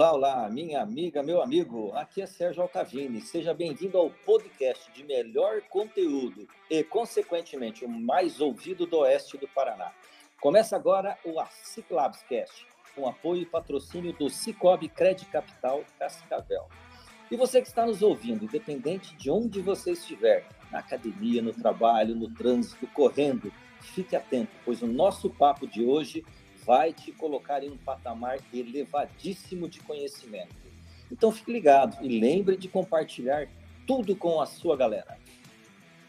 Olá, olá, minha amiga, meu amigo. Aqui é Sérgio Altavini. Seja bem-vindo ao podcast de melhor conteúdo e, consequentemente, o mais ouvido do oeste do Paraná. Começa agora o Aciclabs Cast, com apoio e patrocínio do Cicobi Credit Capital Cascavel. E você que está nos ouvindo, independente de onde você estiver, na academia, no trabalho, no trânsito, correndo, fique atento, pois o nosso papo de hoje vai te colocar em um patamar elevadíssimo de conhecimento. Então fique ligado e lembre de compartilhar tudo com a sua galera.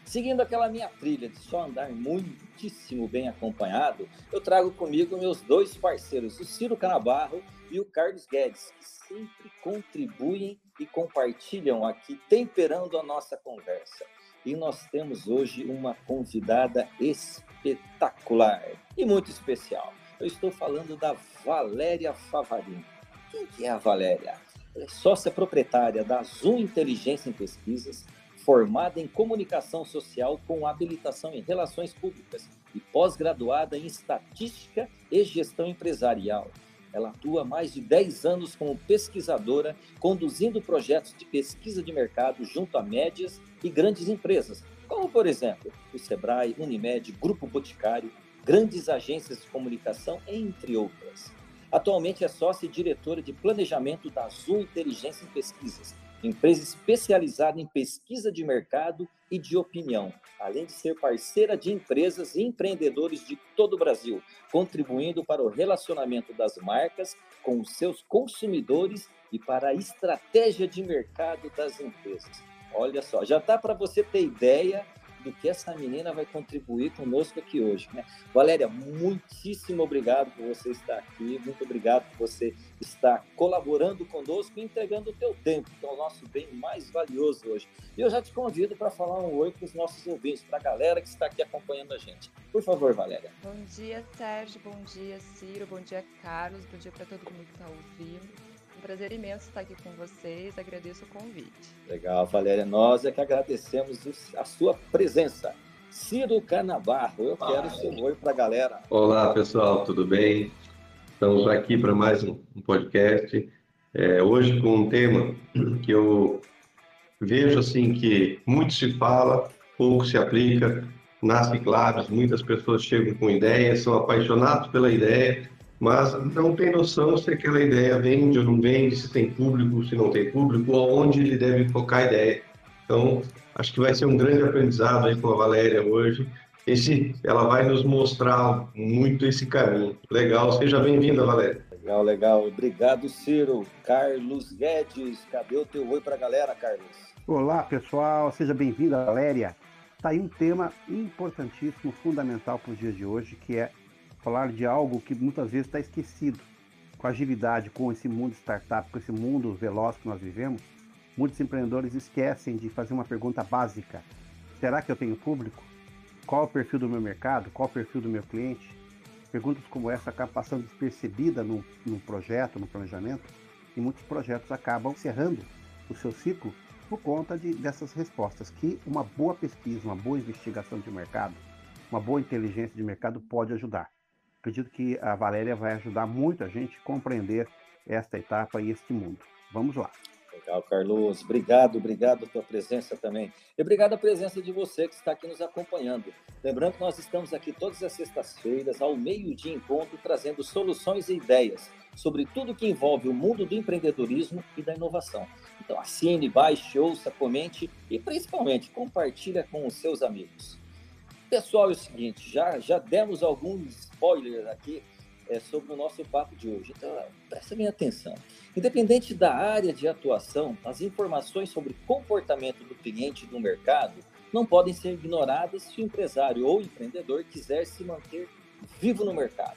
Seguindo aquela minha trilha de só andar muitíssimo bem acompanhado, eu trago comigo meus dois parceiros, o Ciro Canabarro e o Carlos Guedes, que sempre contribuem e compartilham aqui, temperando a nossa conversa. E nós temos hoje uma convidada espetacular e muito especial. Eu estou falando da Valéria Favarini. Quem que é a Valéria? Ela é sócia proprietária da Zoom Inteligência em Pesquisas, formada em comunicação social com habilitação em relações públicas e pós-graduada em estatística e gestão empresarial. Ela atua há mais de 10 anos como pesquisadora, conduzindo projetos de pesquisa de mercado junto a médias e grandes empresas, como, por exemplo, o Sebrae, Unimed, Grupo Boticário, grandes agências de comunicação, entre outras. Atualmente é sócia e diretora de planejamento da Azul Inteligência em Pesquisas, empresa especializada em pesquisa de mercado e de opinião, além de ser parceira de empresas e empreendedores de todo o Brasil, contribuindo para o relacionamento das marcas com os seus consumidores e para a estratégia de mercado das empresas. Olha só, já está para você ter ideia do que essa menina vai contribuir conosco aqui hoje. Né? Valéria, muitíssimo obrigado por você estar aqui, muito obrigado por você estar colaborando conosco e entregando o teu tempo, que é o nosso bem mais valioso hoje. E eu já te convido para falar um oi para os nossos ouvintes, para a galera que está aqui acompanhando a gente. Por favor, Valéria. Bom dia, Sérgio, bom dia, Ciro, bom dia, Carlos, bom dia para todo mundo que está ouvindo prazer imenso estar aqui com vocês. Agradeço o convite. Legal, Valéria. Nós é que agradecemos a sua presença. Ciro Canabarro, eu quero seu oi para a galera. Olá, pessoal, tudo bem? Estamos aqui para mais um podcast. É, hoje com um tema que eu vejo assim que muito se fala, pouco se aplica. Nasce claros, muitas pessoas chegam com ideias, são apaixonados pela ideia, mas não tem noção se aquela ideia vende ou não vende, se tem público, se não tem público, aonde ele deve focar a ideia. Então, acho que vai ser um grande aprendizado aí com a Valéria hoje. Esse, ela vai nos mostrar muito esse caminho. Legal, seja bem-vinda, Valéria. Legal, legal. Obrigado, Ciro. Carlos Guedes, cadê o teu oi para a galera, Carlos? Olá, pessoal. Seja bem-vinda, Valéria. Está aí um tema importantíssimo, fundamental para os dias de hoje, que é falar de algo que muitas vezes está esquecido. Com agilidade, com esse mundo startup, com esse mundo veloz que nós vivemos, muitos empreendedores esquecem de fazer uma pergunta básica: será que eu tenho público? Qual é o perfil do meu mercado? Qual é o perfil do meu cliente? Perguntas como essa acabam passando despercebida no, no projeto, no planejamento, e muitos projetos acabam encerrando o seu ciclo por conta de, dessas respostas que uma boa pesquisa, uma boa investigação de mercado, uma boa inteligência de mercado pode ajudar. Acredito que a Valéria vai ajudar muito a gente a compreender esta etapa e este mundo. Vamos lá. Legal, Carlos. Obrigado, obrigado a tua presença também. E obrigado a presença de você que está aqui nos acompanhando. Lembrando que nós estamos aqui todas as sextas-feiras, ao meio-dia em ponto, trazendo soluções e ideias sobre tudo que envolve o mundo do empreendedorismo e da inovação. Então assine, baixe, ouça, comente e principalmente compartilha com os seus amigos. Pessoal, é o seguinte, já, já demos alguns spoilers aqui é, sobre o nosso papo de hoje. Então, presta bem atenção. Independente da área de atuação, as informações sobre comportamento do cliente no mercado não podem ser ignoradas se o empresário ou empreendedor quiser se manter vivo no mercado.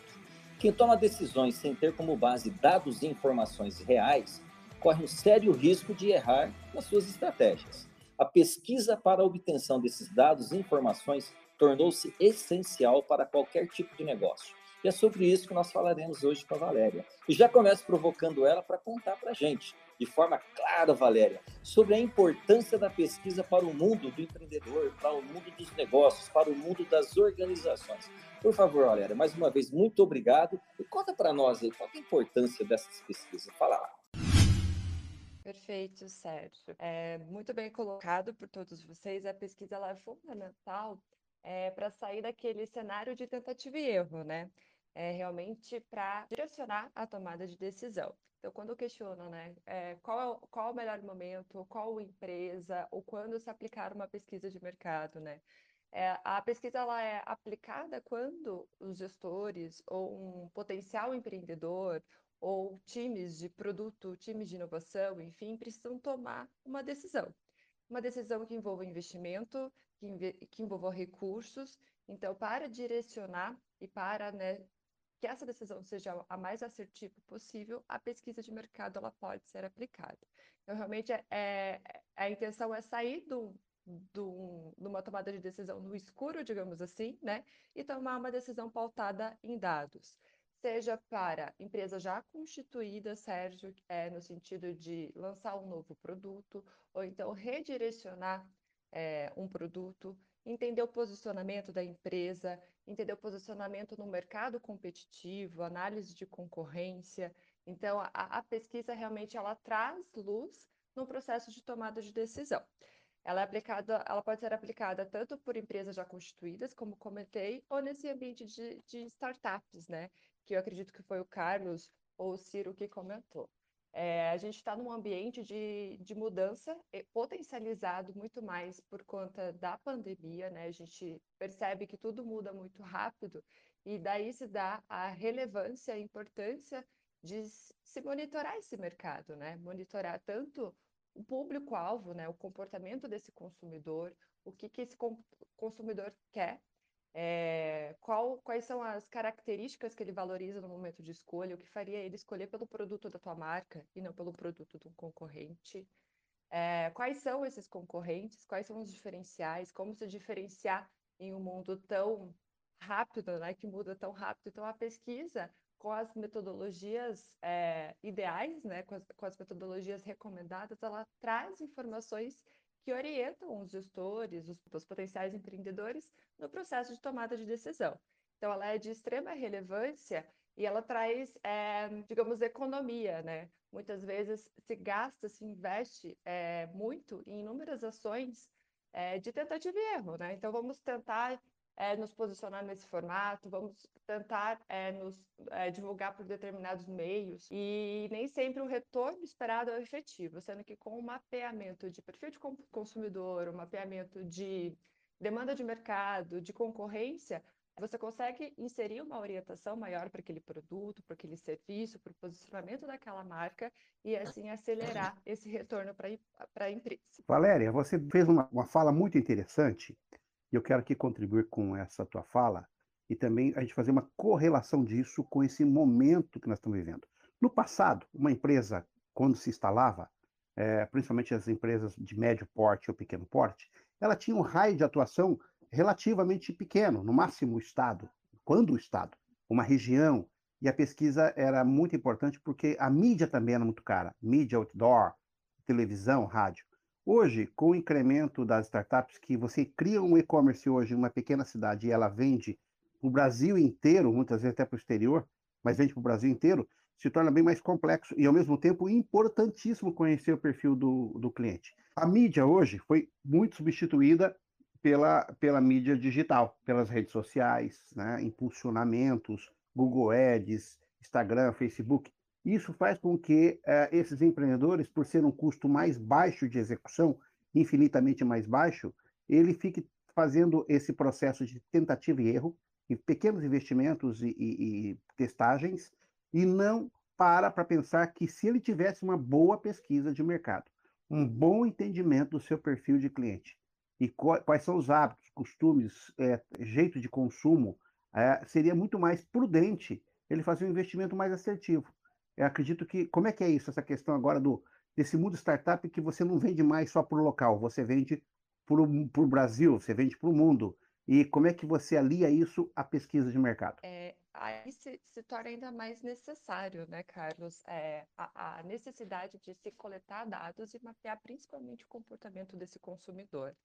Quem toma decisões sem ter como base dados e informações reais corre um sério risco de errar nas suas estratégias. A pesquisa para a obtenção desses dados e informações tornou-se essencial para qualquer tipo de negócio. E é sobre isso que nós falaremos hoje com a Valéria. E já começo provocando ela para contar para a gente, de forma clara, Valéria, sobre a importância da pesquisa para o mundo do empreendedor, para o mundo dos negócios, para o mundo das organizações. Por favor, Valéria, mais uma vez, muito obrigado. E conta para nós aí, qual é a importância dessas pesquisas? Fala lá. Perfeito, Sérgio. É, muito bem colocado por todos vocês. A pesquisa é fundamental é, para sair daquele cenário de tentativa e erro, né? é, realmente para direcionar a tomada de decisão. Então, quando questionam né, é, qual, é, qual é o melhor momento, qual empresa, ou quando se aplicar uma pesquisa de mercado, né? É, a pesquisa ela é aplicada quando os gestores ou um potencial empreendedor ou times de produto, times de inovação, enfim, precisam tomar uma decisão. Uma decisão que envolva investimento, que, que envolva recursos. Então, para direcionar e para né, que essa decisão seja a mais assertiva possível, a pesquisa de mercado ela pode ser aplicada. Então, realmente, é, é, a intenção é sair do, de uma tomada de decisão no escuro, digamos assim, né, e tomar uma decisão pautada em dados. Seja para empresa já constituída, Sérgio, é, no sentido de lançar um novo produto, ou então redirecionar é, um produto, entender o posicionamento da empresa, entender o posicionamento no mercado competitivo, análise de concorrência. Então, a, a pesquisa realmente ela traz luz no processo de tomada de decisão. Ela é aplicada, ela pode ser aplicada tanto por empresas já constituídas, como comentei, ou nesse ambiente de, de startups, né? Que eu acredito que foi o Carlos ou o Ciro que comentou. É, a gente está num ambiente de, de mudança potencializado muito mais por conta da pandemia, né? A gente percebe que tudo muda muito rápido e daí se dá a relevância, a importância de se monitorar esse mercado, né? Monitorar tanto o público-alvo, né? O comportamento desse consumidor, o que, que esse consumidor quer é, qual, quais são as características que ele valoriza no momento de escolha, o que faria ele escolher pelo produto da tua marca e não pelo produto de um concorrente. É, quais são esses concorrentes, quais são os diferenciais, como se diferenciar em um mundo tão rápido, né, que muda tão rápido. Então, a pesquisa com as metodologias é, ideais, né, com as, com as metodologias recomendadas, ela traz informações que orientam os gestores, os, os potenciais empreendedores no processo de tomada de decisão. Então, ela é de extrema relevância e ela traz, é, digamos, economia, né? Muitas vezes se gasta, se investe é, muito em inúmeras ações é, de tentativa e erro, né? Então, vamos tentar é, nos posicionar nesse formato, vamos tentar é, nos é, divulgar por determinados meios e nem sempre o retorno esperado é efetivo, sendo que com o mapeamento de perfil de consumidor, o mapeamento de demanda de mercado, de concorrência, você consegue inserir uma orientação maior para aquele produto, para aquele serviço, para o posicionamento daquela marca e assim acelerar esse retorno para a empresa. Valéria, você fez uma, uma fala muito interessante e eu quero aqui contribuir com essa tua fala e também a gente fazer uma correlação disso com esse momento que nós estamos vivendo. No passado, uma empresa, quando se instalava, é, principalmente as empresas de médio porte ou pequeno porte, ela tinha um raio de atuação relativamente pequeno, no máximo o Estado, quando o Estado, uma região, e a pesquisa era muito importante porque a mídia também era muito cara, mídia outdoor, televisão, rádio. Hoje, com o incremento das startups, que você cria um e-commerce hoje em uma pequena cidade e ela vende para o Brasil inteiro, muitas vezes até para o exterior, mas vende para o Brasil inteiro, se torna bem mais complexo e, ao mesmo tempo, importantíssimo conhecer o perfil do, do cliente. A mídia hoje foi muito substituída pela, pela mídia digital, pelas redes sociais, né? impulsionamentos, Google Ads, Instagram, Facebook. Isso faz com que uh, esses empreendedores, por ser um custo mais baixo de execução, infinitamente mais baixo, ele fique fazendo esse processo de tentativa e erro, em pequenos investimentos e, e, e testagens, e não para para pensar que se ele tivesse uma boa pesquisa de mercado, um bom entendimento do seu perfil de cliente e quais são os hábitos, costumes, é, jeito de consumo, é, seria muito mais prudente ele fazer um investimento mais assertivo. Eu acredito que, como é que é isso, essa questão agora do desse mundo startup que você não vende mais só para o local, você vende para o Brasil, você vende para o mundo. E como é que você alia isso à pesquisa de mercado? É, aí se, se, torna ainda mais necessário, né, Carlos, é, a, a, necessidade de se coletar dados e mapear principalmente o comportamento desse consumidor.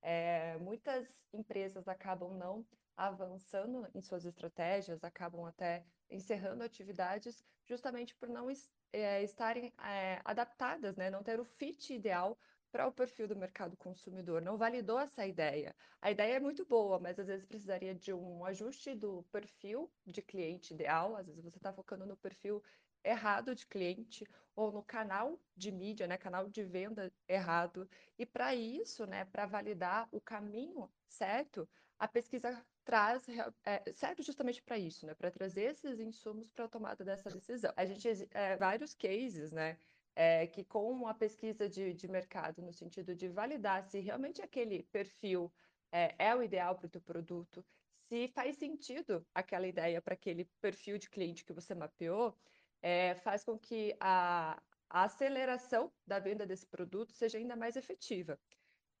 É, muitas empresas acabam não avançando em suas estratégias, acabam até encerrando atividades justamente por não é, estarem é, adaptadas, né, não ter o fit ideal para o perfil do mercado consumidor, não validou essa ideia. A ideia é muito boa, mas às vezes precisaria de um ajuste do perfil de cliente ideal, às vezes você está focando no perfil errado de cliente ou no canal de mídia, né, canal de venda errado. E para isso, né, para validar o caminho certo, a pesquisa traz é, serve justamente para isso, né, para trazer esses insumos para a tomada dessa decisão. A gente é, vários cases, né, é, que com a pesquisa de, de mercado, no sentido de validar se realmente aquele perfil é, é o ideal para o teu produto, se faz sentido aquela ideia para aquele perfil de cliente que você mapeou, é, faz com que a, a aceleração da venda desse produto seja ainda mais efetiva.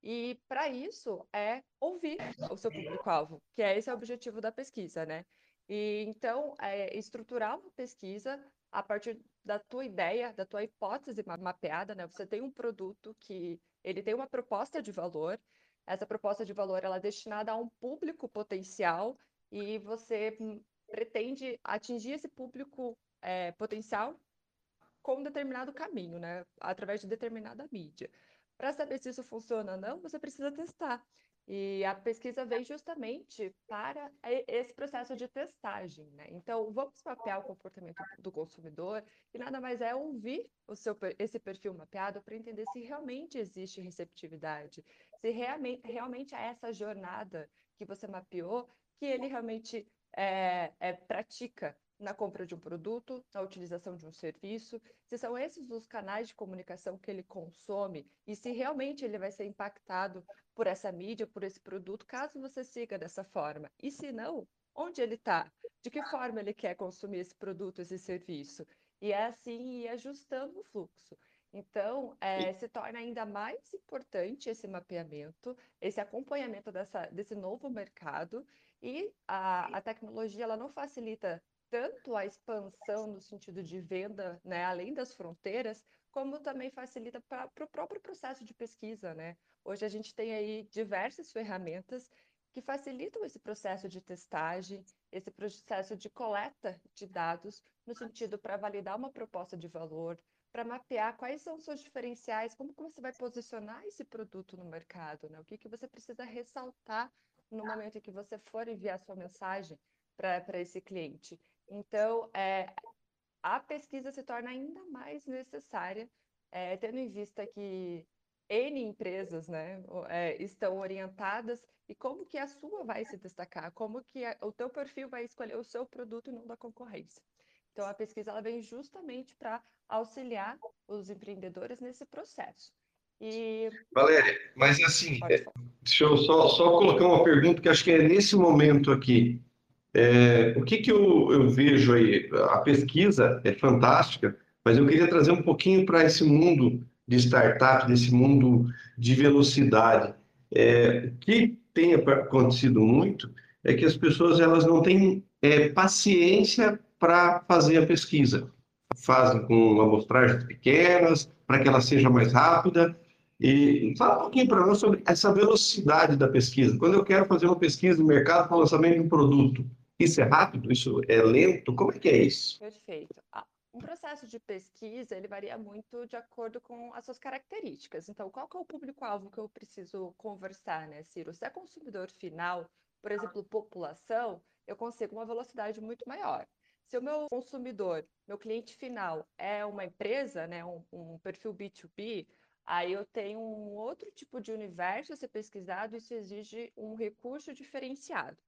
E para isso é ouvir o seu público-alvo, que é esse é o objetivo da pesquisa, né? E então é estruturar uma pesquisa a partir da tua ideia, da tua hipótese mapeada, né? Você tem um produto que ele tem uma proposta de valor. Essa proposta de valor ela é destinada a um público potencial e você pretende atingir esse público é, potencial com um determinado caminho, né? Através de determinada mídia. Para saber se isso funciona ou não, você precisa testar. E a pesquisa veio justamente para esse processo de testagem, né? Então, vamos mapear o comportamento do consumidor, e nada mais é ouvir o seu, esse perfil mapeado para entender se realmente existe receptividade, se realmente, realmente é essa jornada que você mapeou, que ele realmente é, é, pratica na compra de um produto, na utilização de um serviço, se são esses os canais de comunicação que ele consome e se realmente ele vai ser impactado por essa mídia, por esse produto, caso você siga dessa forma. E se não, onde ele está? De que forma ele quer consumir esse produto, esse serviço? E é assim ir ajustando o fluxo. Então, é, se torna ainda mais importante esse mapeamento, esse acompanhamento dessa, desse novo mercado, e a, a tecnologia ela não facilita tanto a expansão no sentido de venda, né, além das fronteiras, como também facilita para o próprio processo de pesquisa, né? Hoje a gente tem aí diversas ferramentas que facilitam esse processo de testagem, esse processo de coleta de dados, no sentido para validar uma proposta de valor, para mapear quais são os seus diferenciais, como que você vai posicionar esse produto no mercado, né? O que, que você precisa ressaltar no momento em que você for enviar sua mensagem para esse cliente. Então, é, a pesquisa se torna ainda mais necessária, é, tendo em vista que N empresas né, é, estão orientadas e como que a sua vai se destacar, como que a, o teu perfil vai escolher o seu produto e não da concorrência. Então, a pesquisa ela vem justamente para auxiliar os empreendedores nesse processo. E... Valéria, mas assim, deixa eu só, só colocar uma pergunta que acho que é nesse momento aqui. É, o que, que eu, eu vejo aí? A pesquisa é fantástica, mas eu queria trazer um pouquinho para esse mundo de startup, desse mundo de velocidade. É, o que tem acontecido muito é que as pessoas elas não têm é, paciência para fazer a pesquisa. Fazem com amostragens pequenas, para que ela seja mais rápida. E fala um pouquinho para nós sobre essa velocidade da pesquisa. Quando eu quero fazer uma pesquisa no mercado para o lançamento de um produto, isso é rápido? Isso é lento? Como é que é isso? Perfeito. Ah, um processo de pesquisa, ele varia muito de acordo com as suas características. Então, qual que é o público-alvo que eu preciso conversar, né, Ciro? Se é consumidor final, por exemplo, população, eu consigo uma velocidade muito maior. Se o meu consumidor, meu cliente final é uma empresa, né, um, um perfil B2B, aí eu tenho um outro tipo de universo a ser pesquisado, isso exige um recurso diferenciado.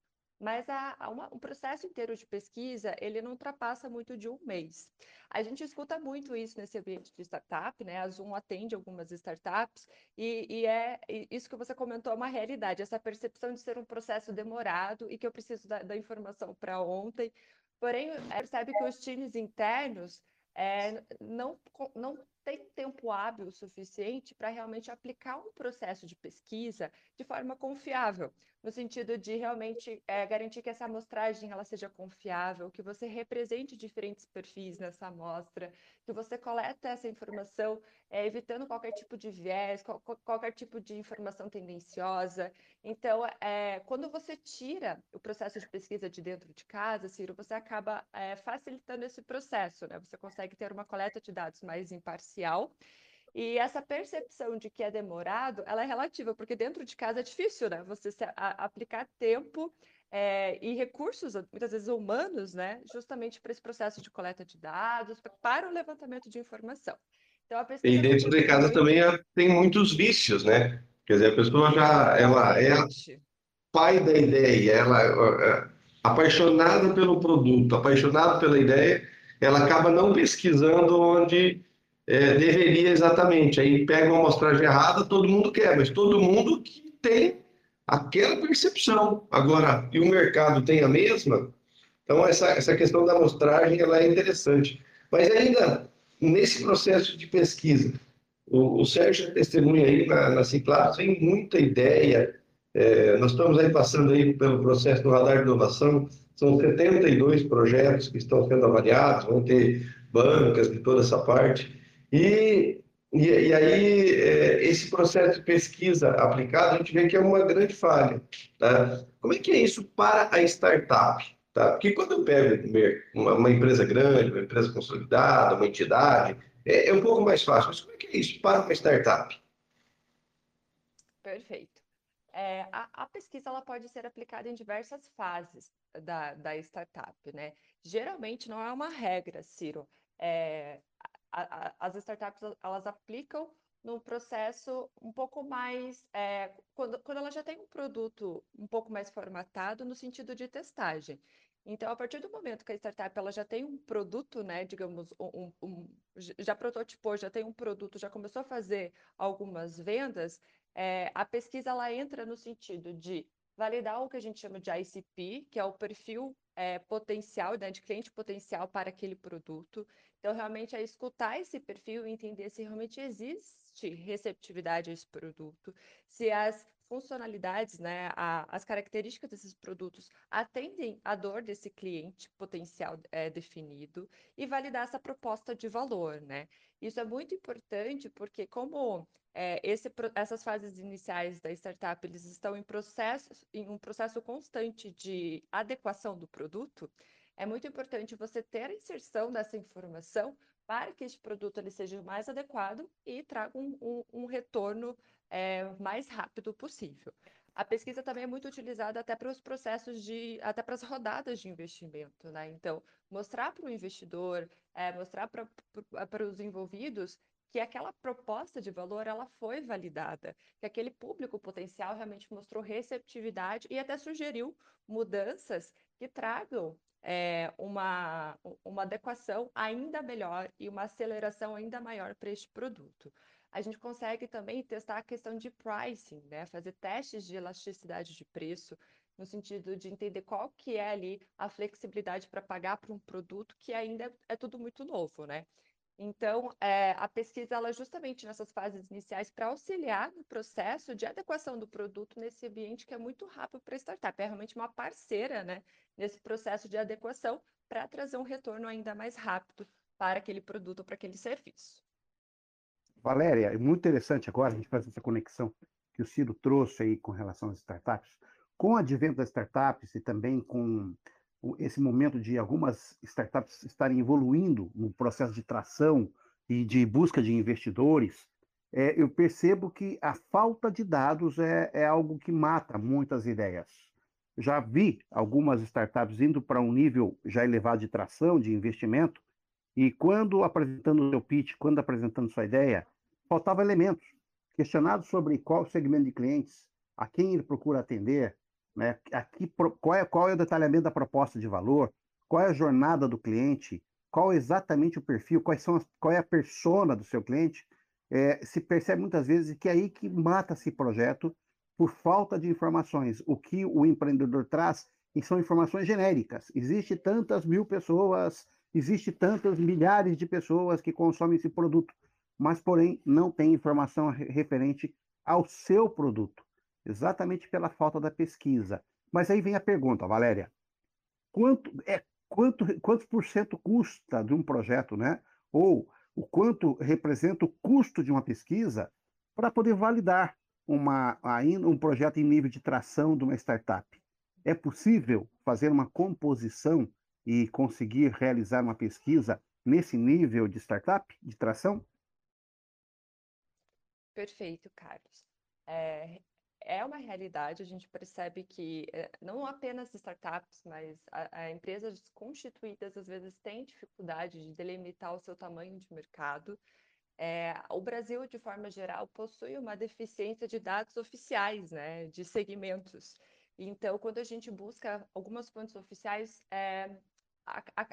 Mas a, a uma, o processo inteiro de pesquisa, ele não ultrapassa muito de um mês. A gente escuta muito isso nesse ambiente de startup, né? A Zoom atende algumas startups e, e é isso que você comentou é uma realidade, essa percepção de ser um processo demorado e que eu preciso da, da informação para ontem. Porém, percebe que os times internos é, não, não tem tempo hábil suficiente para realmente aplicar um processo de pesquisa de forma confiável, no sentido de realmente é, garantir que essa amostragem ela seja confiável, que você represente diferentes perfis nessa amostra, que você coleta essa informação é, evitando qualquer tipo de viés, qual, qualquer tipo de informação tendenciosa. Então, é, quando você tira o processo de pesquisa de dentro de casa, Ciro, você acaba é, facilitando esse processo, né? Você consegue ter uma coleta de dados mais imparcial e essa percepção de que é demorado, ela é relativa, porque dentro de casa é difícil, né? Você a, aplicar tempo é, e recursos, muitas vezes humanos, né? Justamente para esse processo de coleta de dados, para o levantamento de informação. Então, e dentro de casa muito... também é, tem muitos vícios, né? Quer dizer, a pessoa já ela é pai da ideia, ela é apaixonada pelo produto, apaixonada pela ideia, ela acaba não pesquisando onde é, deveria exatamente. Aí pega uma amostragem errada, todo mundo quer, mas todo mundo que tem aquela percepção. Agora, e o mercado tem a mesma? Então, essa, essa questão da amostragem ela é interessante. Mas ainda nesse processo de pesquisa, o, o Sérgio testemunha aí na, na Ciclados, tem muita ideia. É, nós estamos aí passando aí pelo processo do Radar de Inovação, são 72 projetos que estão sendo avaliados, vão ter bancas de toda essa parte. E, e, e aí, é, esse processo de pesquisa aplicada, a gente vê que é uma grande falha. Tá? Como é que é isso para a startup? Tá? Porque quando eu pego uma, uma empresa grande, uma empresa consolidada, uma entidade, é, é um pouco mais fácil. Mas como é que é isso para uma startup? Perfeito. É, a, a, pesquisa ela pode ser aplicada em diversas fases da, da startup, né? Geralmente não é uma regra, Ciro. É, a, as startups elas aplicam num processo um pouco mais é, quando, quando ela já tem um produto um pouco mais formatado no sentido de testagem. Então, a partir do momento que a startup ela já tem um produto, né, digamos, um, um, já prototipou, já tem um produto, já começou a fazer algumas vendas, é, a pesquisa ela entra no sentido de validar o que a gente chama de ICP, que é o perfil é, potencial, né, de cliente potencial para aquele produto. Então, realmente, é escutar esse perfil e entender se realmente existe receptividade a esse produto, se as funcionalidades, né, a, as características desses produtos atendem à dor desse cliente potencial é, definido e validar essa proposta de valor, né? Isso é muito importante porque como é, esse, essas fases iniciais da startup eles estão em processo, em um processo constante de adequação do produto, é muito importante você ter a inserção dessa informação para que esse produto ele seja mais adequado e traga um, um, um retorno é, mais rápido possível. A pesquisa também é muito utilizada até para os processos de, até para as rodadas de investimento, né? Então, mostrar para o investidor, é, mostrar para, para os envolvidos que aquela proposta de valor ela foi validada, que aquele público potencial realmente mostrou receptividade e até sugeriu mudanças que tragam é, uma, uma adequação ainda melhor e uma aceleração ainda maior para este produto. A gente consegue também testar a questão de pricing, né? fazer testes de elasticidade de preço, no sentido de entender qual que é ali a flexibilidade para pagar para um produto que ainda é tudo muito novo, né? Então, é, a pesquisa, ela é justamente nessas fases iniciais para auxiliar no processo de adequação do produto nesse ambiente que é muito rápido para a startup. É realmente uma parceira, né, nesse processo de adequação para trazer um retorno ainda mais rápido para aquele produto, para aquele serviço. Valéria, é muito interessante agora a gente fazer essa conexão que o Ciro trouxe aí com relação às startups. Com o advento das startups e também com esse momento de algumas startups estarem evoluindo no processo de tração e de busca de investidores, é, eu percebo que a falta de dados é, é algo que mata muitas ideias. Já vi algumas startups indo para um nível já elevado de tração, de investimento, e quando apresentando o seu pitch, quando apresentando sua ideia, faltava elementos. Questionado sobre qual segmento de clientes, a quem ele procura atender, né? Aqui, qual, é, qual é o detalhamento da proposta de valor? Qual é a jornada do cliente? Qual é exatamente o perfil? Quais são as, qual é a persona do seu cliente? É, se percebe muitas vezes que é aí que mata esse projeto por falta de informações. O que o empreendedor traz são informações genéricas. Existe tantas mil pessoas, existe tantas milhares de pessoas que consomem esse produto, mas porém não tem informação referente ao seu produto, exatamente pela falta da pesquisa. Mas aí vem a pergunta, Valéria: quanto é quanto quantos por cento custa de um projeto, né? Ou o quanto representa o custo de uma pesquisa para poder validar uma, ainda um projeto em nível de tração de uma startup? É possível fazer uma composição e conseguir realizar uma pesquisa nesse nível de startup, de tração? Perfeito, Carlos. É, é uma realidade, a gente percebe que é, não apenas startups, mas a, a empresas constituídas às vezes têm dificuldade de delimitar o seu tamanho de mercado. É, o Brasil, de forma geral, possui uma deficiência de dados oficiais, né, de segmentos. Então, quando a gente busca algumas fontes oficiais, é,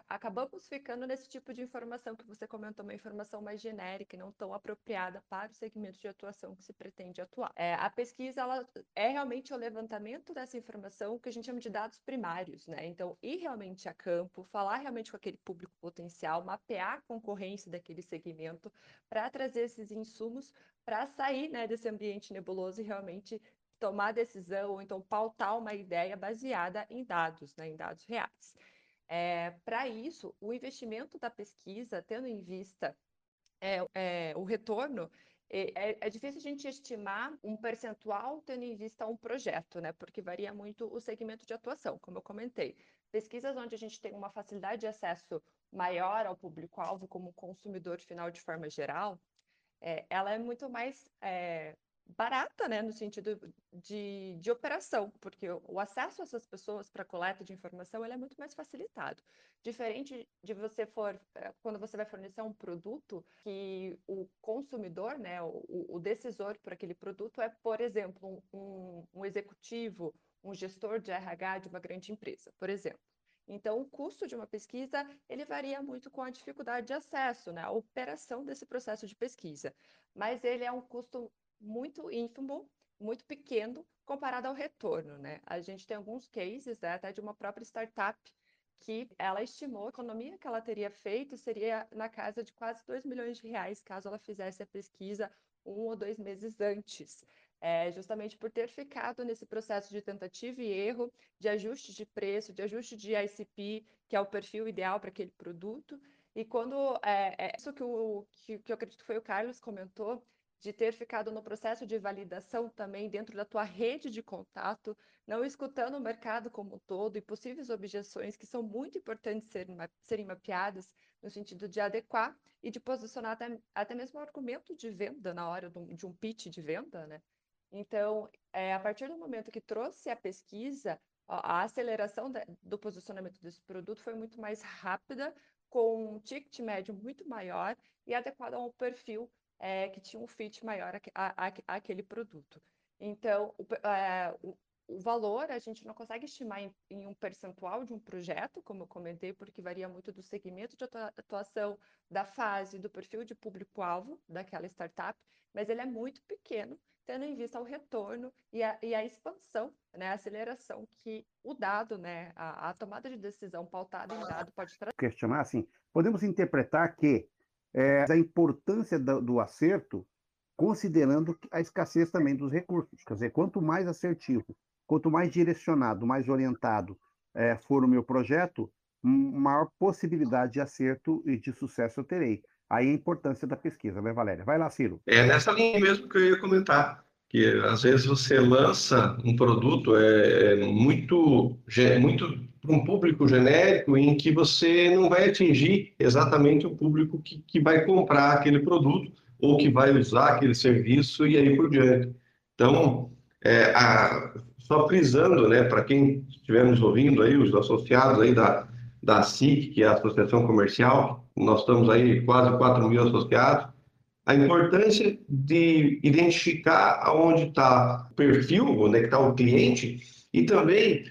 acabamos ficando nesse tipo de informação que você comentou, uma informação mais genérica e não tão apropriada para o segmento de atuação que se pretende atuar. É, a pesquisa ela é realmente o levantamento dessa informação que a gente chama de dados primários, né? Então, ir realmente a campo, falar realmente com aquele público potencial, mapear a concorrência daquele segmento para trazer esses insumos para sair né, desse ambiente nebuloso e realmente tomar decisão ou então pautar uma ideia baseada em dados, né, em dados reais. É, Para isso, o investimento da pesquisa, tendo em vista é, é, o retorno, é, é, difícil a gente estimar um percentual tendo em vista um projeto, né? Porque varia muito o segmento de atuação, como eu comentei. Pesquisas onde a gente tem uma facilidade de acesso maior ao público-alvo como consumidor final de forma geral, é, ela é muito mais é, barata, né, no sentido de, de operação, porque o, acesso a essas pessoas para coleta de informação é muito mais facilitado. Diferente de você for, eh, quando você vai fornecer um produto, que o consumidor, né, o, o decisor por aquele produto é, por exemplo, um, um executivo, um gestor de RH de uma grande empresa, por exemplo. Então, o custo de uma pesquisa, ele varia muito com a dificuldade de acesso, né, a operação desse processo de pesquisa. Mas ele é um custo muito ínfimo, muito pequeno, comparado ao retorno, né? A gente tem alguns cases, né, até de uma própria startup, que ela estimou a economia que ela teria feito seria na casa de quase 2 milhões de reais, caso ela fizesse a pesquisa um ou dois meses antes. É, justamente por ter ficado nesse processo de tentativa e erro, de ajuste de preço, de ajuste de ICP, que é o perfil ideal para aquele produto. E quando é, é isso que, o, que, que eu acredito que foi o Carlos comentou, de ter ficado no processo de validação também dentro da tua rede de contato, não escutando o mercado como um todo e possíveis objeções que são muito importantes serem, serem mapeadas no sentido de adequar e de posicionar até, até mesmo o argumento de venda na hora de um, um pitch de venda, né? Então, é, a partir do momento que trouxe a pesquisa, a aceleração do posicionamento desse produto foi muito mais rápida, com um ticket médio muito maior e adequado ao perfil é, que tinha um fit maior àquele produto. Então, o, é, o, o, valor a gente não consegue estimar em, em, um percentual de um projeto, como eu comentei, porque varia muito do segmento de atuação, da fase, do perfil de público-alvo daquela startup, mas ele é muito pequeno, tendo em vista o retorno e a, e a expansão, né, a aceleração que o dado, né, a, a tomada de decisão pautada em dado pode trazer. Questionar assim, podemos interpretar que é, a importância do, do acerto, considerando a escassez também dos recursos. Quer dizer, quanto mais assertivo, quanto mais direcionado, mais orientado é, for o meu projeto, maior possibilidade de acerto e de sucesso eu terei. Aí a importância da pesquisa, né, Valéria? Vai lá, Ciro. É nessa linha mesmo que eu ia comentar, que às vezes você lança um produto é, é muito, muito para um público genérico em que você não vai atingir exatamente o público que, que vai comprar aquele produto ou que vai usar aquele serviço e aí por diante. Então, é, a, só frisando, né, para quem estiver nos ouvindo aí, os associados aí da, da SIC, que é a Associação Comercial, nós estamos aí quase 4 mil associados, a importância de identificar aonde está o perfil, onde é está o cliente, e também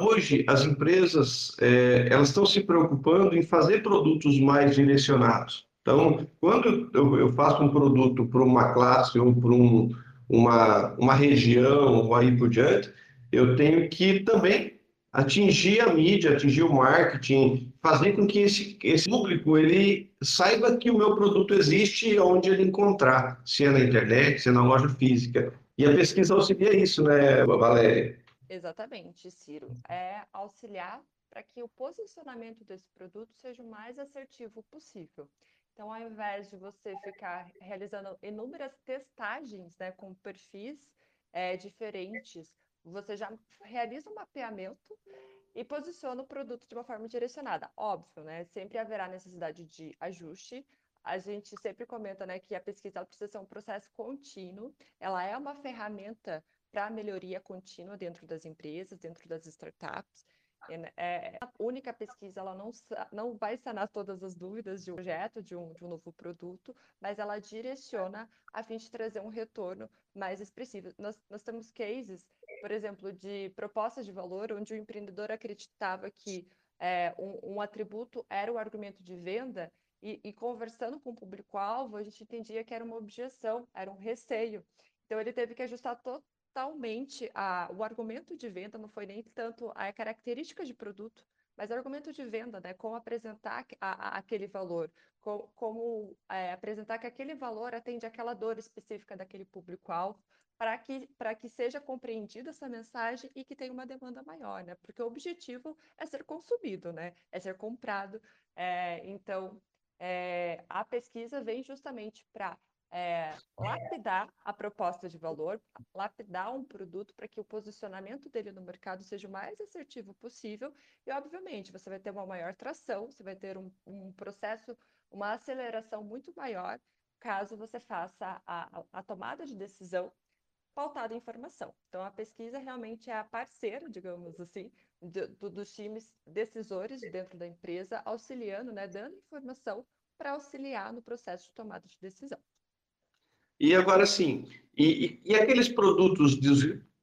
hoje, as empresas é, elas estão se preocupando em fazer produtos mais direcionados. Então, quando eu, faço um produto para uma classe ou para um, uma, uma região ou aí por diante, eu tenho que também atingir a mídia, atingir o marketing, fazer com que esse, esse público ele saiba que o meu produto existe onde ele encontrar, se é na internet, se é na loja física. E a pesquisa auxilia isso, né, Valéria? Exatamente, Ciro. É auxiliar para que o posicionamento desse produto seja o mais assertivo possível. Então, ao invés de você ficar realizando inúmeras testagens né, com perfis é, diferentes, você já realiza um mapeamento e posiciona o produto de uma forma direcionada. Óbvio, né? Sempre haverá necessidade de ajuste. A gente sempre comenta né, que a pesquisa precisa ser um processo contínuo, ela é uma ferramenta para melhoria contínua dentro das empresas, dentro das startups. É, é, a única pesquisa ela não, não vai sanar todas as dúvidas de um projeto, de um, de um novo produto, mas ela direciona a fim de trazer um retorno mais expressivo. Nós, nós temos cases, por exemplo, de propostas de valor, onde o empreendedor acreditava que é, um, um, atributo era o argumento de venda, e, e conversando com o público-alvo, a gente entendia que era uma objeção, era um receio. Então, ele teve que ajustar to totalmente a, o argumento de venda, não foi nem tanto a característica de produto, mas o argumento de venda, né? Como apresentar a, a, aquele valor, como, como é, apresentar que aquele valor atende aquela dor específica daquele público-alvo, para que, que seja compreendida essa mensagem e que tenha uma demanda maior, né? Porque o objetivo é ser consumido, né? É ser comprado. É, então, é, a pesquisa vem justamente para é, lapidar a proposta de valor, lapidar um produto para que o posicionamento dele no mercado seja o mais assertivo possível e, obviamente, você vai ter uma maior tração, você vai ter um, um processo, uma aceleração muito maior caso você faça a, a tomada de decisão pautada em informação. Então, a pesquisa realmente é a parceira, digamos assim, do, do, dos times decisores dentro da empresa, auxiliando, né, dando informação para auxiliar no processo de tomada de decisão. E agora sim, e, e, aqueles produtos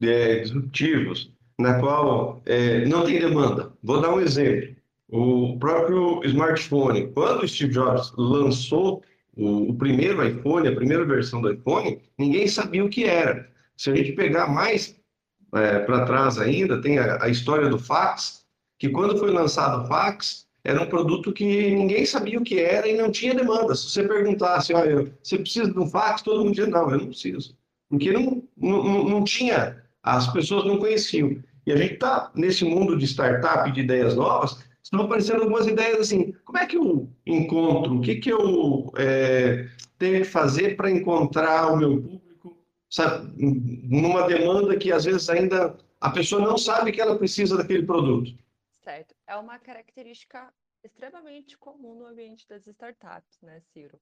é, disruptivos na qual é, não tem demanda? Vou dar um exemplo. O próprio smartphone, quando Steve Jobs lançou o, o primeiro iPhone, a primeira versão do iPhone, ninguém sabia o que era. Se a gente pegar mais é, para trás ainda, tem a, a história do fax, que quando foi lançado o fax, era um produto que ninguém sabia o que era e não tinha demanda. Se você perguntasse, olha, você precisa de um fax, todo mundo dizia, não, eu não preciso. Porque não, não, não tinha, as pessoas não conheciam. E a gente está nesse mundo de startup, de ideias novas, estão aparecendo algumas ideias assim, como é que eu encontro, o que, que eu é, tenho que fazer para encontrar o meu público, sabe, numa demanda que às vezes ainda a pessoa não sabe que ela precisa daquele produto. Certo. É uma característica extremamente comum no ambiente das startups, né, Ciro?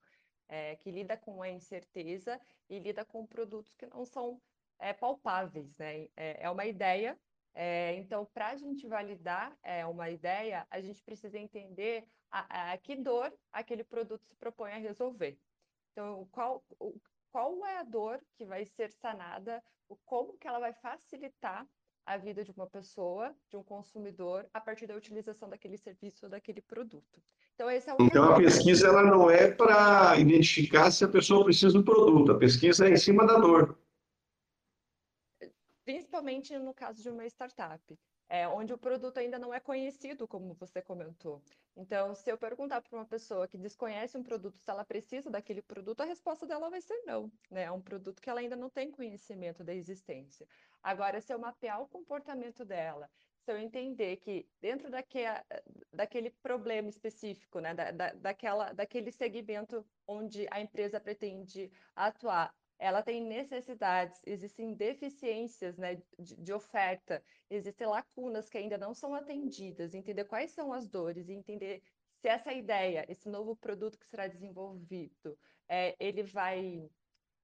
É, que lida com a incerteza e lida com produtos que não são é, palpáveis, né? É, é uma ideia. É, então, para a gente validar é, uma ideia, a gente precisa entender a, a, que dor aquele produto se propõe a resolver. Então, qual, qual é a dor que vai ser sanada, como que ela vai facilitar a vida de uma pessoa, de um consumidor, a partir da utilização daquele serviço ou daquele produto. Então, esse é o então a pesquisa ela não é para identificar se a pessoa precisa do produto, a pesquisa é em cima da dor. Principalmente no caso de uma startup é, onde o produto ainda não é conhecido, como você comentou. Então, se eu perguntar para uma pessoa que desconhece um produto se ela precisa daquele produto, a resposta dela vai ser não. Né? É um produto que ela ainda não tem conhecimento da existência. Agora, se eu mapear o comportamento dela, se eu entender que dentro daquele, problema específico, né, da, da, daquela, daquele segmento onde a empresa pretende atuar, ela tem necessidades, existem deficiências né, de, de, oferta, existem lacunas que ainda não são atendidas, entender quais são as dores e entender se essa ideia, esse novo produto que será desenvolvido, é, ele vai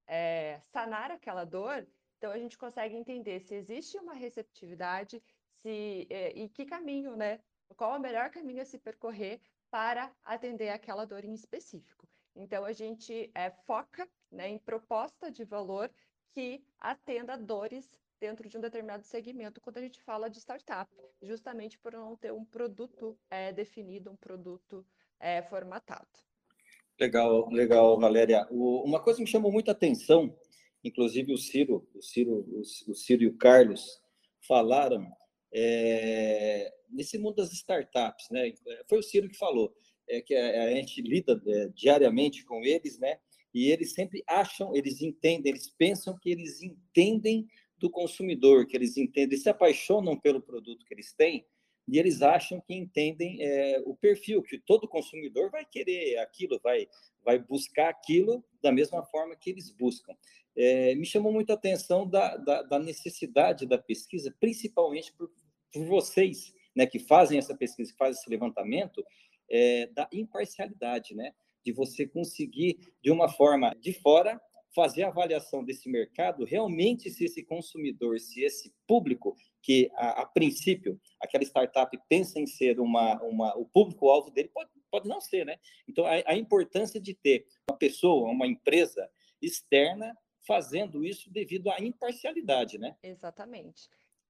é, sanar aquela dor, então a gente consegue entender se existe uma receptividade se, é, e que caminho, né? Qual o melhor caminho a se percorrer para atender aquela dor em específico. Então, a gente é, foca né, em proposta de valor que atenda dores dentro de um determinado segmento quando a gente fala de startup, justamente por não ter um produto é, definido, um produto é, formatado. Legal, legal, Valéria. O, uma coisa que me chamou muita atenção, inclusive o Ciro, o Ciro, o, o Ciro e o Carlos falaram É, nesse mundo das startups, né? Foi o Ciro que falou, é, que a, gente lida é, diariamente com eles, né? E eles sempre acham, eles entendem, eles pensam que eles entendem do consumidor, que eles entendem, se apaixonam pelo produto que eles têm e eles acham que entendem é, o perfil, que todo consumidor vai querer aquilo, vai, vai buscar aquilo da mesma forma que eles buscam. É, me chamou muito a atenção da, da, da necessidade da pesquisa, principalmente por, por, vocês, né, que fazem essa pesquisa, que fazem esse levantamento, é, da imparcialidade, né, de você conseguir, de uma forma de fora, fazer a avaliação desse mercado, realmente se esse consumidor, se esse público que a, a princípio aquela startup pensa em ser uma, uma o público-alvo dele, pode, pode não ser, né? Então, a, a importância de ter uma pessoa, uma empresa externa fazendo isso devido à imparcialidade, né? Exatamente.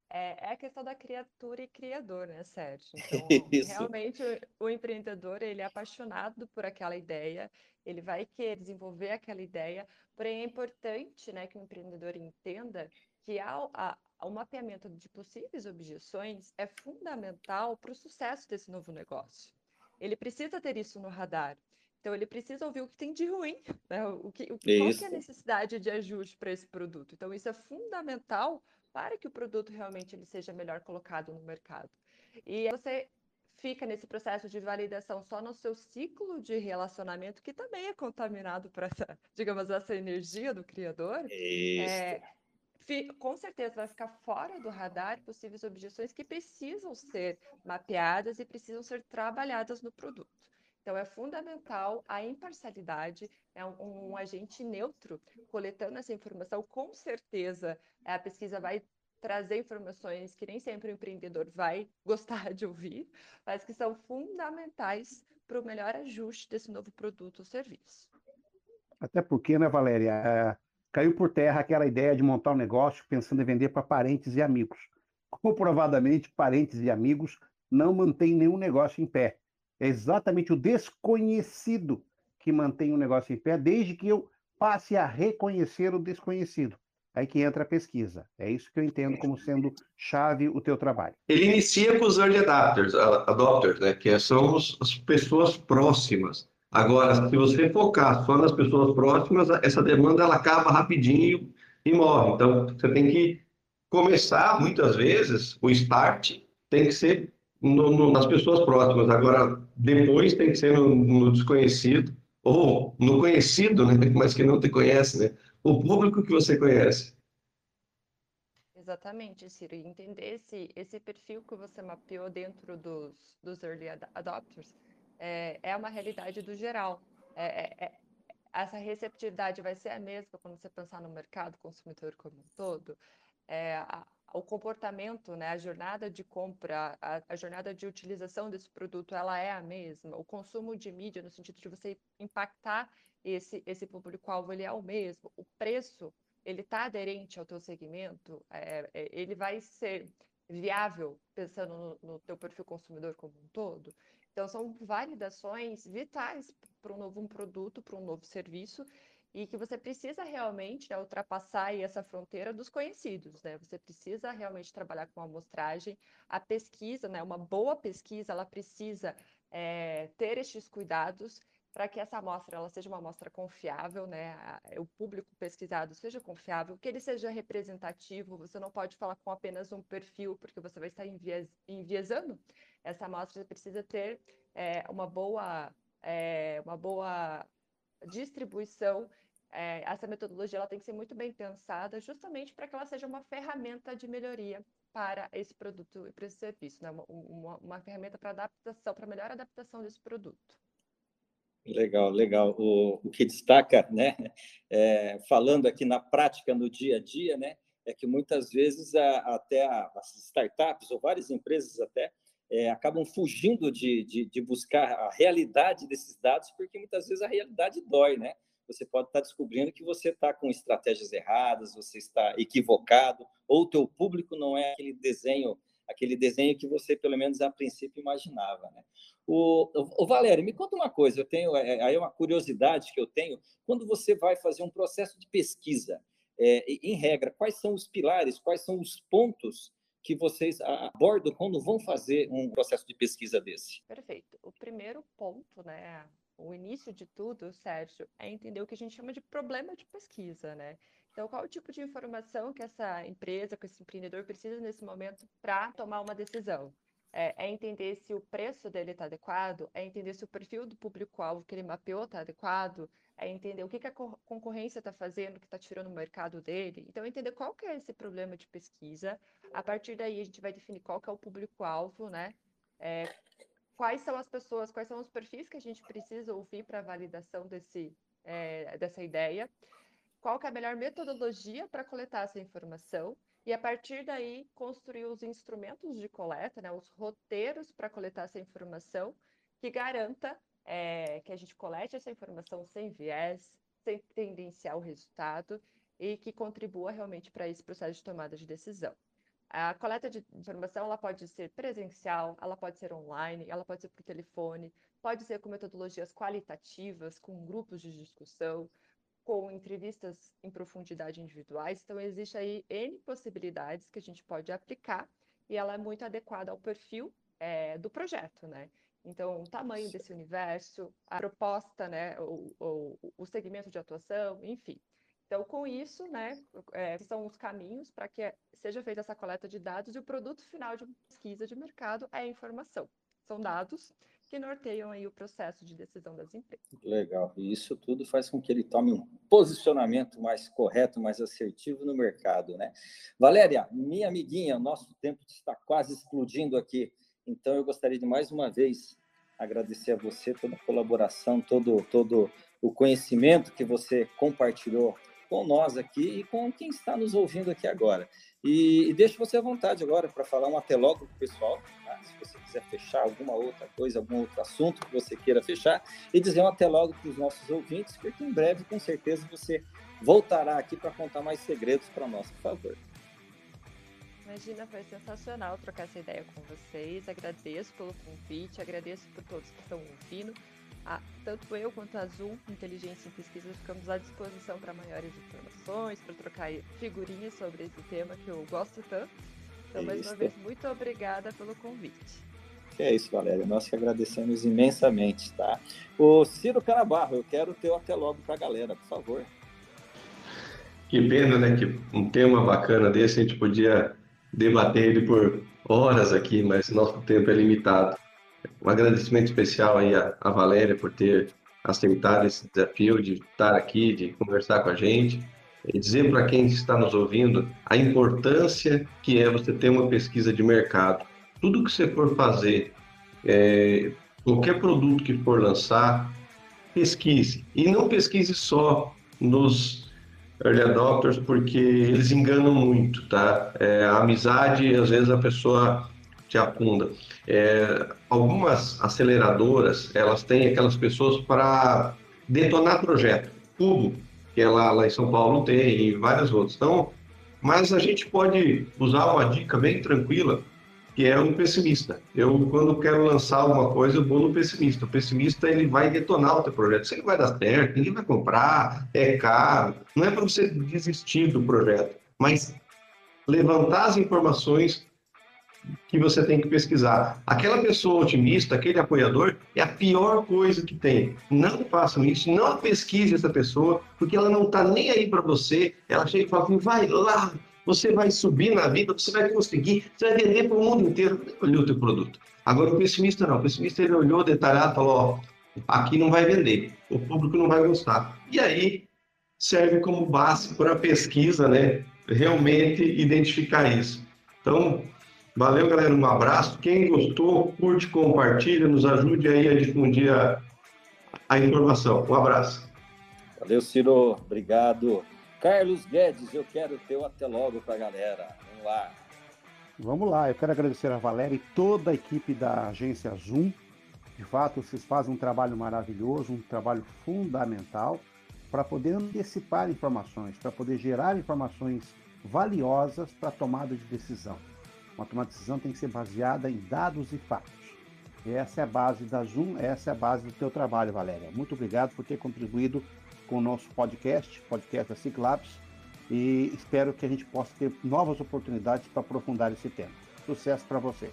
É, é, a questão da criatura e criador, né, Sérgio? Então, realmente, o, o, empreendedor, ele é apaixonado por aquela ideia, ele vai querer desenvolver aquela ideia, porém é importante, né, que o empreendedor entenda que ao, a, o mapeamento de possíveis objeções é fundamental para o sucesso desse novo negócio. Ele precisa ter isso no radar. Então, ele precisa ouvir o que tem de ruim, né? o que, o, qual que é a necessidade de ajuste para esse produto. Então, isso é fundamental para que o produto realmente ele seja melhor colocado no mercado. E você fica nesse processo de validação só no seu ciclo de relacionamento, que também é contaminado por essa, digamos, essa energia do criador. É, com certeza vai ficar fora do radar possíveis objeções que precisam ser mapeadas e precisam ser trabalhadas no produto. Então, é fundamental a imparcialidade, é um, um, agente neutro coletando essa informação. Com certeza, a pesquisa vai trazer informações que nem sempre o empreendedor vai gostar de ouvir, mas que são fundamentais para o melhor ajuste desse novo produto ou serviço. Até porque, né, Valéria, é, caiu por terra aquela ideia de montar um negócio pensando em vender para parentes e amigos. Comprovadamente, parentes e amigos não mantêm nenhum negócio em pé é exatamente o desconhecido que mantém o negócio em pé, desde que eu passe a reconhecer o desconhecido. Aí que entra a pesquisa. É isso que eu entendo como sendo chave o teu trabalho. Ele inicia com os early adopters, né? que são as pessoas próximas. Agora, se você focar só nas pessoas próximas, essa demanda ela acaba rapidinho e morre. Então, você tem que começar, muitas vezes, o start tem que ser no, no, nas pessoas próximas. Agora, depois tem que ser no, no, desconhecido, ou no conhecido, né? mas que não te conhece, né? O público que você conhece. Exatamente, Ciro. E entender esse, esse perfil que você mapeou dentro dos, dos early adopters é, é uma realidade do geral. É, é, é, essa receptividade vai ser a mesma quando você pensar no mercado consumidor como um todo. É, o comportamento, né, a jornada de compra, a, a, jornada de utilização desse produto, ela é a mesma. O consumo de mídia, no sentido de você impactar esse, esse público-alvo, ele é o mesmo. O preço, ele está aderente ao teu segmento, é, é, ele vai ser viável, pensando no, no teu perfil consumidor como um todo. Então, são validações vitais para um novo produto, para um novo serviço, e que você precisa realmente né, ultrapassar essa fronteira dos conhecidos, né? Você precisa realmente trabalhar com a amostragem, a pesquisa, né? Uma boa pesquisa, ela precisa é, ter estes cuidados para que essa amostra ela seja uma amostra confiável, né? O público pesquisado seja confiável, que ele seja representativo. Você não pode falar com apenas um perfil, porque você vai estar envies, enviesando. Essa amostra precisa ter é, uma boa, é, uma boa distribuição, é, essa metodologia ela tem que ser muito bem pensada, justamente para que ela seja uma ferramenta de melhoria para esse produto e para esse serviço, né? uma, uma, uma ferramenta para adaptação, para melhor adaptação desse produto. Legal, legal. O, o que destaca, né, é, falando aqui na prática, no dia a dia, né, é que muitas vezes a, até a, as startups ou várias empresas até é, acabam fugindo de, de, de, buscar a realidade desses dados, porque muitas vezes a realidade dói, né? Você pode estar descobrindo que você está com estratégias erradas, você está equivocado, ou o teu público não é aquele desenho, aquele desenho que você, pelo menos a princípio, imaginava, né? O, o, Valério, me conta uma coisa, eu tenho é, aí é uma curiosidade que eu tenho, quando você vai fazer um processo de pesquisa, é, em regra, quais são os pilares, quais são os pontos que vocês abordam quando vão fazer um processo de pesquisa desse? Perfeito. O primeiro ponto, né, o início de tudo, Sérgio, é entender o que a gente chama de problema de pesquisa, né? Então, qual o tipo de informação que essa empresa, que esse empreendedor precisa nesse momento para tomar uma decisão? É, é, entender se o preço dele está adequado, é entender se o perfil do público-alvo que ele mapeou está adequado, é entender o que, que a concorrência está fazendo, que está tirando o mercado dele. Então, entender qual que é esse problema de pesquisa. A partir daí, a gente vai definir qual que é o público-alvo, né? É, quais são as pessoas, quais são os perfis que a gente precisa ouvir para a validação desse, é, dessa ideia qual é a melhor metodologia para coletar essa informação e a partir daí construir os instrumentos de coleta, né, os roteiros para coletar essa informação que garanta é, que a gente colete essa informação sem viés, sem tendenciar o resultado e que contribua realmente para esse processo de tomada de decisão. A coleta de informação ela pode ser presencial, ela pode ser online, ela pode ser por telefone, pode ser com metodologias qualitativas, com grupos de discussão, com entrevistas em profundidade individuais. Então, existe aí N possibilidades que a gente pode aplicar e ela é muito adequada ao perfil é, do projeto, né? Então, o tamanho desse universo, a proposta, né, o, o, o segmento de atuação, enfim. Então, com isso, né, é, são os caminhos para que seja feita essa coleta de dados e o produto final de pesquisa de mercado é a informação. São dados que norteiam aí o processo de decisão das empresas. Legal. E isso tudo faz com que ele tome um posicionamento mais correto, mais assertivo no mercado, né? Valéria, minha amiguinha, nosso tempo está quase explodindo aqui. Então eu gostaria de mais uma vez agradecer a você toda a colaboração, todo todo o conhecimento que você compartilhou com nós aqui e com quem está nos ouvindo aqui agora. E, e deixo você à vontade agora para falar um até logo para o pessoal, tá? se você quiser fechar alguma outra coisa, algum outro assunto que você queira fechar, e dizer um até logo para os nossos ouvintes, porque em breve, com certeza, você voltará aqui para contar mais segredos para nós, por favor. Imagina, foi sensacional trocar essa ideia com vocês. Agradeço pelo convite, agradeço por todos que estão ouvindo. Ah, tanto eu quanto a Zoom Inteligência em Pesquisa ficamos à disposição para maiores informações, para trocar figurinhas sobre esse tema que eu gosto tanto. Então, mais uma vez, muito obrigada pelo convite. É isso, Valéria. Nós que agradecemos imensamente, tá? O Ciro Canabarro, eu quero o teu até logo para a galera, por favor. Que pena, né? Que um tema bacana desse a gente podia debater ele por horas aqui, mas nosso tempo é limitado. Um agradecimento especial aí à, Valéria por ter aceitado esse desafio de estar aqui, de conversar com a gente e dizer para quem está nos ouvindo a importância que é você ter uma pesquisa de mercado. Tudo que você for fazer, é, qualquer produto que for lançar, pesquise. E não pesquise só nos early adopters, porque eles enganam muito, tá? É, a amizade, às vezes a pessoa te afunda. É, algumas aceleradoras, elas têm aquelas pessoas para detonar projeto. Tudo que ela lá em São Paulo tem e várias outras. Então, mas a gente pode usar uma dica bem tranquila, que é um pessimista. Eu, quando quero lançar alguma coisa, eu vou no pessimista. O pessimista, ele vai detonar o teu projeto. Você não vai dar certo, ninguém vai comprar, é caro. Não é para você desistir do projeto, mas levantar as informações que você tem que pesquisar. Aquela pessoa otimista, aquele apoiador, é a pior coisa que tem. Não façam isso, não pesquise essa pessoa, porque ela não está nem aí para você. Ela chega e fala assim: vai lá, você vai subir na vida, você vai conseguir, você vai vender para o mundo inteiro. Olhou o teu produto. Agora, o pessimista não. O pessimista ele olhou detalhado e falou: ó, aqui não vai vender, o público não vai gostar. E aí serve como base para a pesquisa, né? Realmente identificar isso. Então, Valeu, galera. Um abraço. Quem gostou, curte, compartilha, nos ajude aí a difundir a, a informação. Um abraço. Valeu, Ciro. Obrigado. Carlos Guedes, eu quero teu até logo para a galera. Vamos lá. Vamos lá. Eu quero agradecer a Valéria e toda a equipe da agência Zoom. De fato, vocês fazem um trabalho maravilhoso, um trabalho fundamental para poder antecipar informações, para poder gerar informações valiosas para a tomada de decisão. Uma tomada de decisão tem que ser baseada em dados e fatos. Essa é a base da Zoom, essa é a base do teu trabalho, Valéria. Muito obrigado por ter contribuído com o nosso podcast, podcast da Ciclabs, e espero que a gente possa ter novas oportunidades para aprofundar esse tema. Sucesso para você.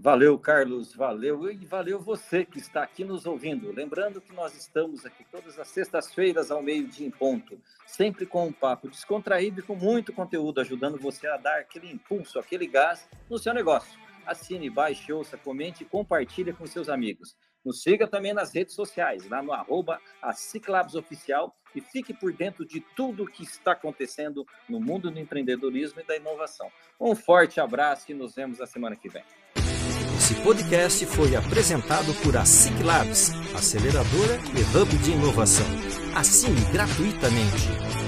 Valeu, Carlos, valeu. E valeu você que está aqui nos ouvindo. Lembrando que nós estamos aqui todas as sextas-feiras ao meio-dia em ponto, sempre com um papo descontraído e com muito conteúdo, ajudando você a dar aquele impulso, aquele gás no seu negócio. Assine, baixe, ouça, comente e compartilhe com seus amigos. Nos siga também nas redes sociais, lá no arroba Oficial e fique por dentro de tudo o que está acontecendo no mundo do empreendedorismo e da inovação. Um forte abraço e nos vemos na semana que vem. Esse podcast foi apresentado por a Ciclabs, aceleradora e hub de inovação. Assine gratuitamente